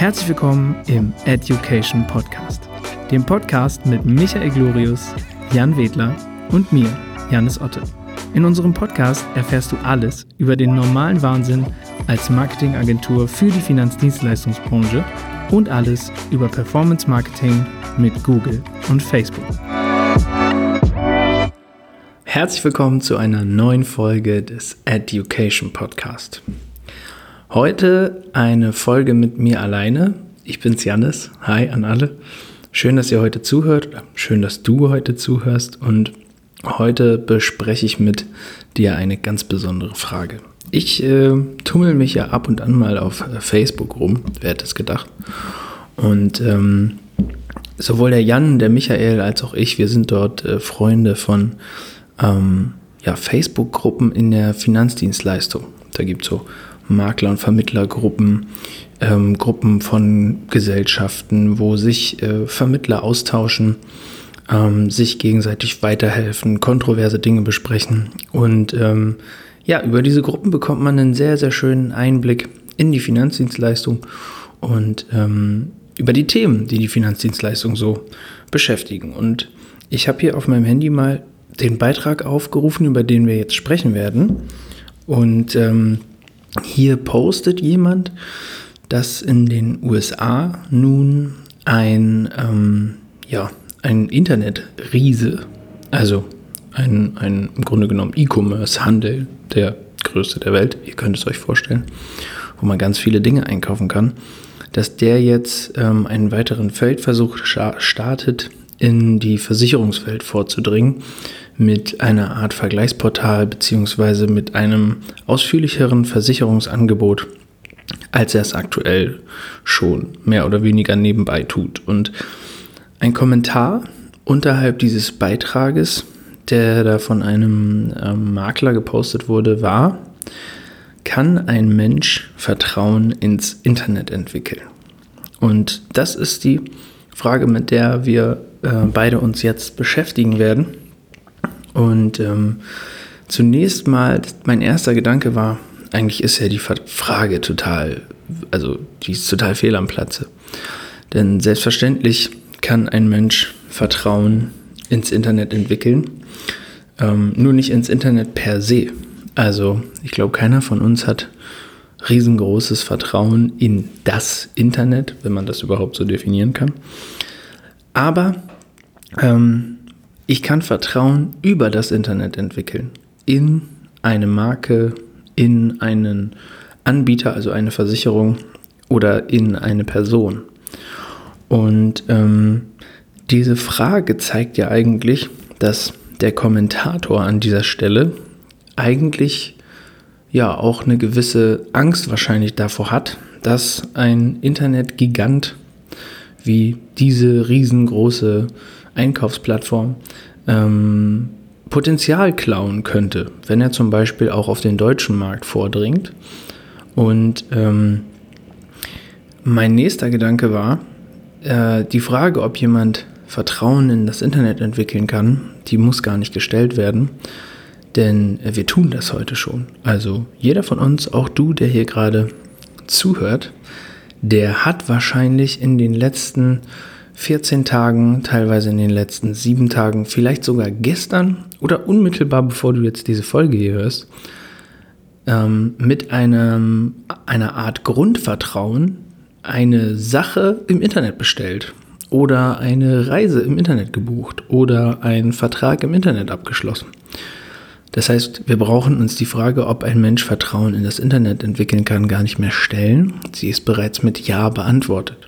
Herzlich willkommen im Education Podcast, dem Podcast mit Michael Glorius, Jan Wedler und mir, Janis Otte. In unserem Podcast erfährst du alles über den normalen Wahnsinn als Marketingagentur für die Finanzdienstleistungsbranche und alles über Performance Marketing mit Google und Facebook. Herzlich willkommen zu einer neuen Folge des Education Podcast. Heute eine Folge mit mir alleine. Ich bin's Jannis. Hi an alle. Schön, dass ihr heute zuhört. Schön, dass du heute zuhörst. Und heute bespreche ich mit dir eine ganz besondere Frage. Ich äh, tummel mich ja ab und an mal auf äh, Facebook rum. Wer hätte es gedacht? Und ähm, sowohl der Jan, der Michael als auch ich, wir sind dort äh, Freunde von ähm, ja, Facebook-Gruppen in der Finanzdienstleistung. Da gibt es so Makler- und Vermittlergruppen, ähm, Gruppen von Gesellschaften, wo sich äh, Vermittler austauschen, ähm, sich gegenseitig weiterhelfen, kontroverse Dinge besprechen. Und ähm, ja, über diese Gruppen bekommt man einen sehr, sehr schönen Einblick in die Finanzdienstleistung und ähm, über die Themen, die die Finanzdienstleistung so beschäftigen. Und ich habe hier auf meinem Handy mal den Beitrag aufgerufen, über den wir jetzt sprechen werden. Und ähm, hier postet jemand, dass in den USA nun ein, ähm, ja, ein Internetriese, also ein, ein im Grunde genommen E-Commerce-Handel, der größte der Welt, ihr könnt es euch vorstellen, wo man ganz viele Dinge einkaufen kann, dass der jetzt ähm, einen weiteren Feldversuch startet, in die Versicherungswelt vorzudringen mit einer Art Vergleichsportal beziehungsweise mit einem ausführlicheren Versicherungsangebot, als er es aktuell schon mehr oder weniger nebenbei tut. Und ein Kommentar unterhalb dieses Beitrages, der da von einem ähm, Makler gepostet wurde, war, kann ein Mensch Vertrauen ins Internet entwickeln? Und das ist die Frage, mit der wir äh, beide uns jetzt beschäftigen werden. Und ähm, zunächst mal, mein erster Gedanke war, eigentlich ist ja die Frage total, also die ist total fehl am Platze. Denn selbstverständlich kann ein Mensch Vertrauen ins Internet entwickeln, ähm, nur nicht ins Internet per se. Also ich glaube, keiner von uns hat riesengroßes Vertrauen in das Internet, wenn man das überhaupt so definieren kann. Aber ähm, ich kann Vertrauen über das Internet entwickeln. In eine Marke, in einen Anbieter, also eine Versicherung oder in eine Person. Und ähm, diese Frage zeigt ja eigentlich, dass der Kommentator an dieser Stelle eigentlich ja auch eine gewisse Angst wahrscheinlich davor hat, dass ein Internetgigant wie diese riesengroße Einkaufsplattform ähm, Potenzial klauen könnte, wenn er zum Beispiel auch auf den deutschen Markt vordringt. Und ähm, mein nächster Gedanke war, äh, die Frage, ob jemand Vertrauen in das Internet entwickeln kann, die muss gar nicht gestellt werden, denn wir tun das heute schon. Also jeder von uns, auch du, der hier gerade zuhört, der hat wahrscheinlich in den letzten 14 Tagen, teilweise in den letzten sieben Tagen, vielleicht sogar gestern oder unmittelbar bevor du jetzt diese Folge hier hörst, ähm, mit einem, einer Art Grundvertrauen eine Sache im Internet bestellt oder eine Reise im Internet gebucht oder einen Vertrag im Internet abgeschlossen. Das heißt, wir brauchen uns die Frage, ob ein Mensch Vertrauen in das Internet entwickeln kann, gar nicht mehr stellen. Sie ist bereits mit Ja beantwortet.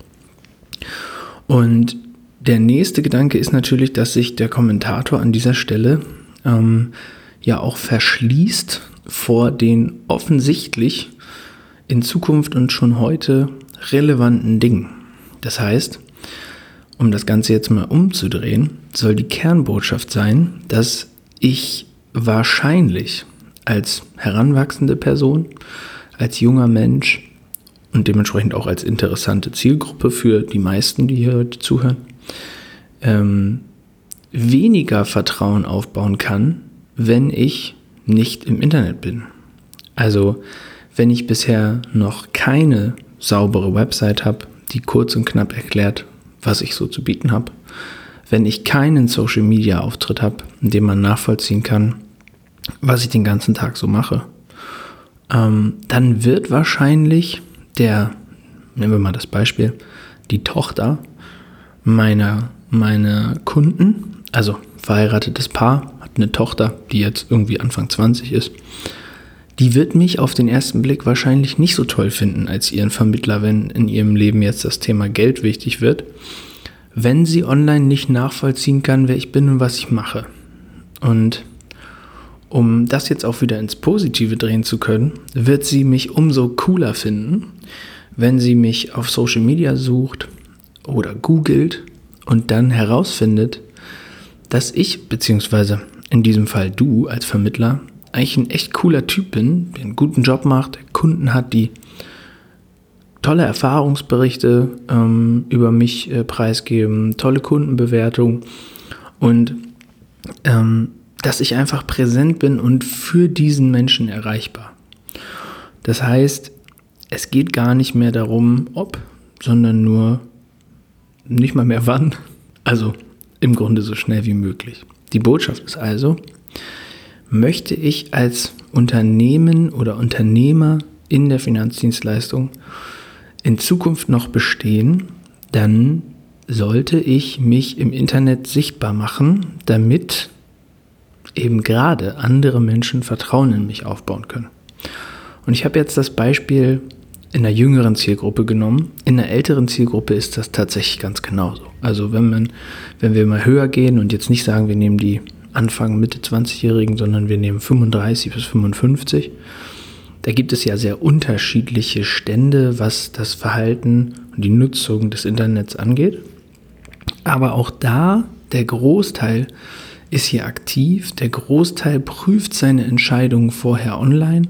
Und der nächste Gedanke ist natürlich, dass sich der Kommentator an dieser Stelle ähm, ja auch verschließt vor den offensichtlich in Zukunft und schon heute relevanten Dingen. Das heißt, um das Ganze jetzt mal umzudrehen, soll die Kernbotschaft sein, dass ich wahrscheinlich als heranwachsende Person, als junger Mensch und dementsprechend auch als interessante Zielgruppe für die meisten, die hier heute zuhören, ähm, weniger Vertrauen aufbauen kann, wenn ich nicht im Internet bin. Also wenn ich bisher noch keine saubere Website habe, die kurz und knapp erklärt, was ich so zu bieten habe. Wenn ich keinen Social-Media-Auftritt habe, in dem man nachvollziehen kann, was ich den ganzen Tag so mache, ähm, dann wird wahrscheinlich der, nehmen wir mal das Beispiel, die Tochter meiner, meiner Kunden, also verheiratetes Paar, hat eine Tochter, die jetzt irgendwie Anfang 20 ist, die wird mich auf den ersten Blick wahrscheinlich nicht so toll finden als ihren Vermittler, wenn in ihrem Leben jetzt das Thema Geld wichtig wird, wenn sie online nicht nachvollziehen kann, wer ich bin und was ich mache. Und um das jetzt auch wieder ins Positive drehen zu können, wird sie mich umso cooler finden, wenn sie mich auf Social Media sucht oder googelt und dann herausfindet, dass ich, beziehungsweise in diesem Fall du als Vermittler, eigentlich ein echt cooler Typ bin, der einen guten Job macht, Kunden hat, die tolle Erfahrungsberichte ähm, über mich äh, preisgeben, tolle Kundenbewertung und ähm, dass ich einfach präsent bin und für diesen Menschen erreichbar. Das heißt, es geht gar nicht mehr darum, ob, sondern nur nicht mal mehr wann. Also im Grunde so schnell wie möglich. Die Botschaft ist also, möchte ich als Unternehmen oder Unternehmer in der Finanzdienstleistung in Zukunft noch bestehen, dann sollte ich mich im Internet sichtbar machen, damit eben gerade andere Menschen Vertrauen in mich aufbauen können. Und ich habe jetzt das Beispiel in der jüngeren Zielgruppe genommen. In der älteren Zielgruppe ist das tatsächlich ganz genauso. Also wenn man, wenn wir mal höher gehen und jetzt nicht sagen, wir nehmen die Anfang, Mitte 20-Jährigen, sondern wir nehmen 35 bis 55, da gibt es ja sehr unterschiedliche Stände, was das Verhalten und die Nutzung des Internets angeht. Aber auch da, der Großteil ist hier aktiv. Der Großteil prüft seine Entscheidungen vorher online.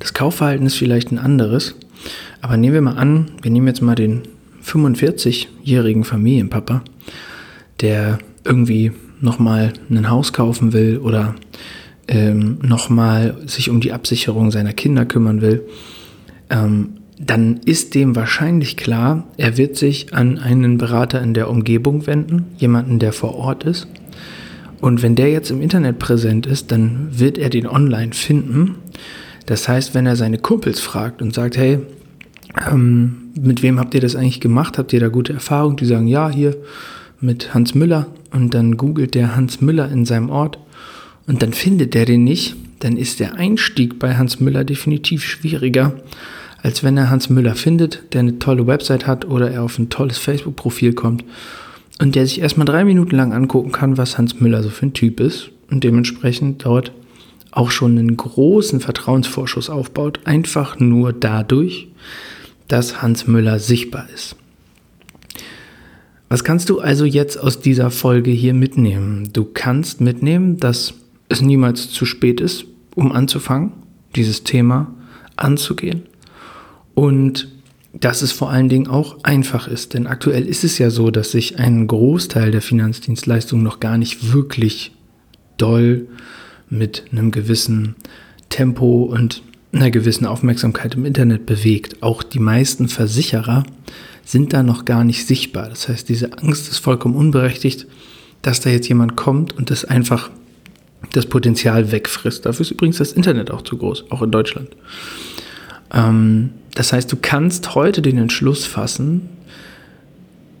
Das Kaufverhalten ist vielleicht ein anderes. Aber nehmen wir mal an, wir nehmen jetzt mal den 45-jährigen Familienpapa, der irgendwie nochmal ein Haus kaufen will oder ähm, nochmal sich um die Absicherung seiner Kinder kümmern will, ähm, dann ist dem wahrscheinlich klar, er wird sich an einen Berater in der Umgebung wenden, jemanden, der vor Ort ist und wenn der jetzt im Internet präsent ist, dann wird er den online finden. Das heißt, wenn er seine Kumpels fragt und sagt, hey, ähm, mit wem habt ihr das eigentlich gemacht? Habt ihr da gute Erfahrungen? Die sagen, ja, hier mit Hans Müller. Und dann googelt der Hans Müller in seinem Ort und dann findet der den nicht. Dann ist der Einstieg bei Hans Müller definitiv schwieriger, als wenn er Hans Müller findet, der eine tolle Website hat oder er auf ein tolles Facebook-Profil kommt und der sich erstmal drei Minuten lang angucken kann, was Hans Müller so für ein Typ ist und dementsprechend dort auch schon einen großen Vertrauensvorschuss aufbaut, einfach nur dadurch, dass Hans Müller sichtbar ist. Was kannst du also jetzt aus dieser Folge hier mitnehmen? Du kannst mitnehmen, dass es niemals zu spät ist, um anzufangen, dieses Thema anzugehen. Und dass es vor allen Dingen auch einfach ist. Denn aktuell ist es ja so, dass sich ein Großteil der Finanzdienstleistungen noch gar nicht wirklich doll mit einem gewissen Tempo und einer gewissen Aufmerksamkeit im Internet bewegt. Auch die meisten Versicherer sind da noch gar nicht sichtbar. Das heißt, diese Angst ist vollkommen unberechtigt, dass da jetzt jemand kommt und das einfach das Potenzial wegfrisst. Dafür ist übrigens das Internet auch zu groß, auch in Deutschland. Ähm, das heißt, du kannst heute den Entschluss fassen,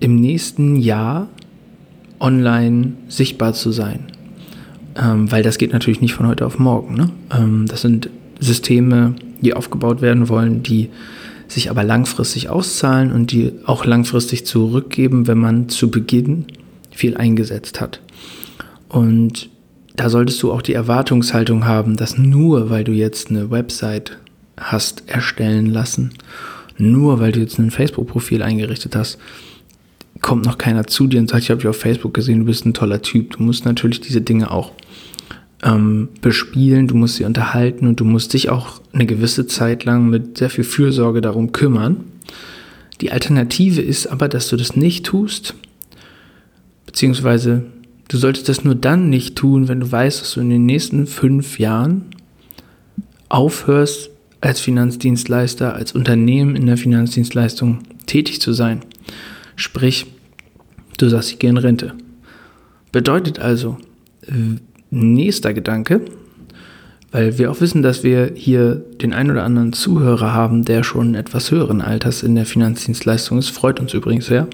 im nächsten Jahr online sichtbar zu sein. Ähm, weil das geht natürlich nicht von heute auf morgen. Ne? Ähm, das sind Systeme, die aufgebaut werden wollen, die sich aber langfristig auszahlen und die auch langfristig zurückgeben, wenn man zu Beginn viel eingesetzt hat. Und da solltest du auch die Erwartungshaltung haben, dass nur weil du jetzt eine Website hast erstellen lassen, nur weil du jetzt ein Facebook-Profil eingerichtet hast, kommt noch keiner zu dir und sagt, ich habe dich auf Facebook gesehen, du bist ein toller Typ. Du musst natürlich diese Dinge auch ähm, bespielen, du musst sie unterhalten und du musst dich auch eine gewisse Zeit lang mit sehr viel Fürsorge darum kümmern. Die Alternative ist aber, dass du das nicht tust, beziehungsweise du solltest das nur dann nicht tun, wenn du weißt, dass du in den nächsten fünf Jahren aufhörst, als Finanzdienstleister, als Unternehmen in der Finanzdienstleistung tätig zu sein. Sprich, du sagst, ich gehe in Rente. Bedeutet also, nächster Gedanke, weil wir auch wissen, dass wir hier den ein oder anderen Zuhörer haben, der schon etwas höheren Alters in der Finanzdienstleistung ist, freut uns übrigens sehr.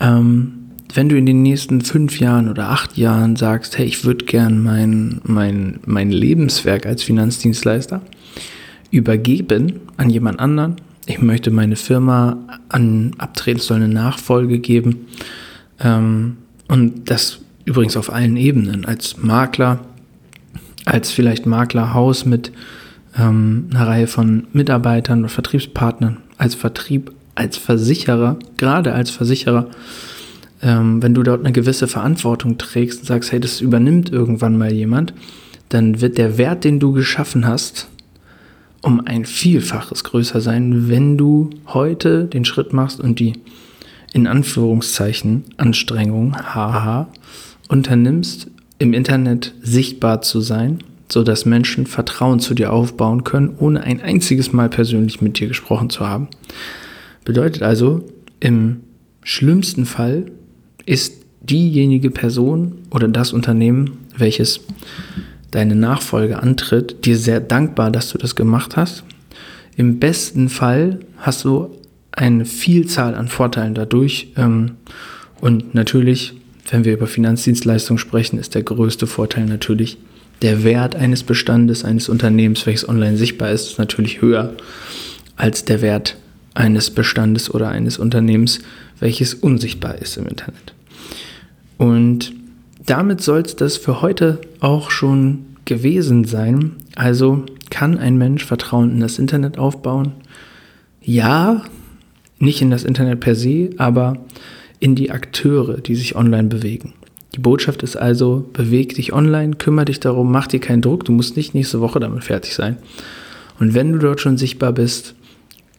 Ähm, wenn du in den nächsten fünf Jahren oder acht Jahren sagst, hey, ich würde gern mein, mein, mein Lebenswerk als Finanzdienstleister übergeben an jemand anderen, ich möchte meine Firma an abtreten, soll eine Nachfolge geben. Ähm, und das übrigens auf allen Ebenen, als Makler, als vielleicht Maklerhaus mit ähm, einer Reihe von Mitarbeitern oder Vertriebspartnern, als Vertrieb, als Versicherer, gerade als Versicherer, ähm, wenn du dort eine gewisse Verantwortung trägst und sagst, hey, das übernimmt irgendwann mal jemand, dann wird der Wert, den du geschaffen hast, um ein Vielfaches größer sein, wenn du heute den Schritt machst und die in Anführungszeichen Anstrengung, haha, unternimmst, im Internet sichtbar zu sein, sodass Menschen Vertrauen zu dir aufbauen können, ohne ein einziges Mal persönlich mit dir gesprochen zu haben. Bedeutet also, im schlimmsten Fall ist diejenige Person oder das Unternehmen, welches deine Nachfolge antritt, dir sehr dankbar, dass du das gemacht hast. Im besten Fall hast du eine Vielzahl an Vorteilen dadurch. Ähm, und natürlich, wenn wir über Finanzdienstleistungen sprechen, ist der größte Vorteil natürlich der Wert eines Bestandes, eines Unternehmens, welches online sichtbar ist, ist natürlich höher als der Wert eines Bestandes oder eines Unternehmens, welches unsichtbar ist im Internet. Und damit soll es das für heute auch schon gewesen sein. Also kann ein Mensch Vertrauen in das Internet aufbauen? Ja, nicht in das Internet per se, aber in die Akteure, die sich online bewegen. Die Botschaft ist also, beweg dich online, kümmere dich darum, mach dir keinen Druck, du musst nicht nächste Woche damit fertig sein. Und wenn du dort schon sichtbar bist,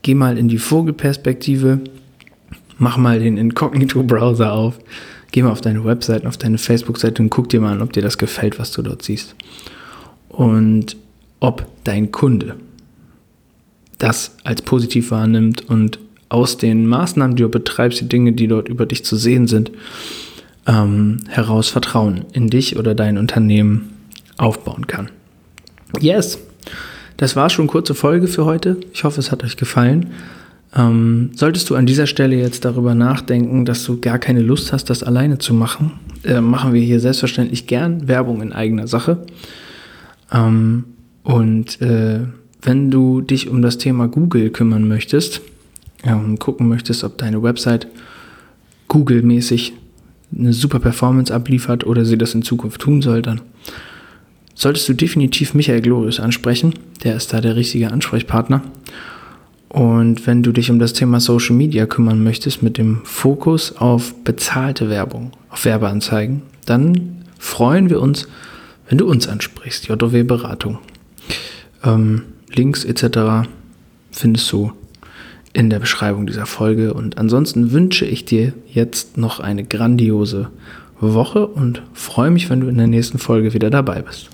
geh mal in die Vogelperspektive, mach mal den Incognito-Browser auf, geh mal auf deine Webseite, auf deine Facebook-Seite und guck dir mal an, ob dir das gefällt, was du dort siehst. Und ob dein Kunde das als positiv wahrnimmt und aus den Maßnahmen, die du betreibst, die Dinge, die dort über dich zu sehen sind, ähm, heraus Vertrauen in dich oder dein Unternehmen aufbauen kann. Yes, das war schon kurze Folge für heute. Ich hoffe, es hat euch gefallen. Ähm, solltest du an dieser Stelle jetzt darüber nachdenken, dass du gar keine Lust hast, das alleine zu machen, äh, machen wir hier selbstverständlich gern Werbung in eigener Sache. Ähm, und äh, wenn du dich um das Thema Google kümmern möchtest, und gucken möchtest, ob deine Website Google-mäßig eine super Performance abliefert oder sie das in Zukunft tun soll, dann solltest du definitiv Michael Glorius ansprechen. Der ist da der richtige Ansprechpartner. Und wenn du dich um das Thema Social Media kümmern möchtest, mit dem Fokus auf bezahlte Werbung, auf Werbeanzeigen, dann freuen wir uns, wenn du uns ansprichst, JW Beratung. Ähm, Links etc. findest du in der Beschreibung dieser Folge. Und ansonsten wünsche ich dir jetzt noch eine grandiose Woche und freue mich, wenn du in der nächsten Folge wieder dabei bist.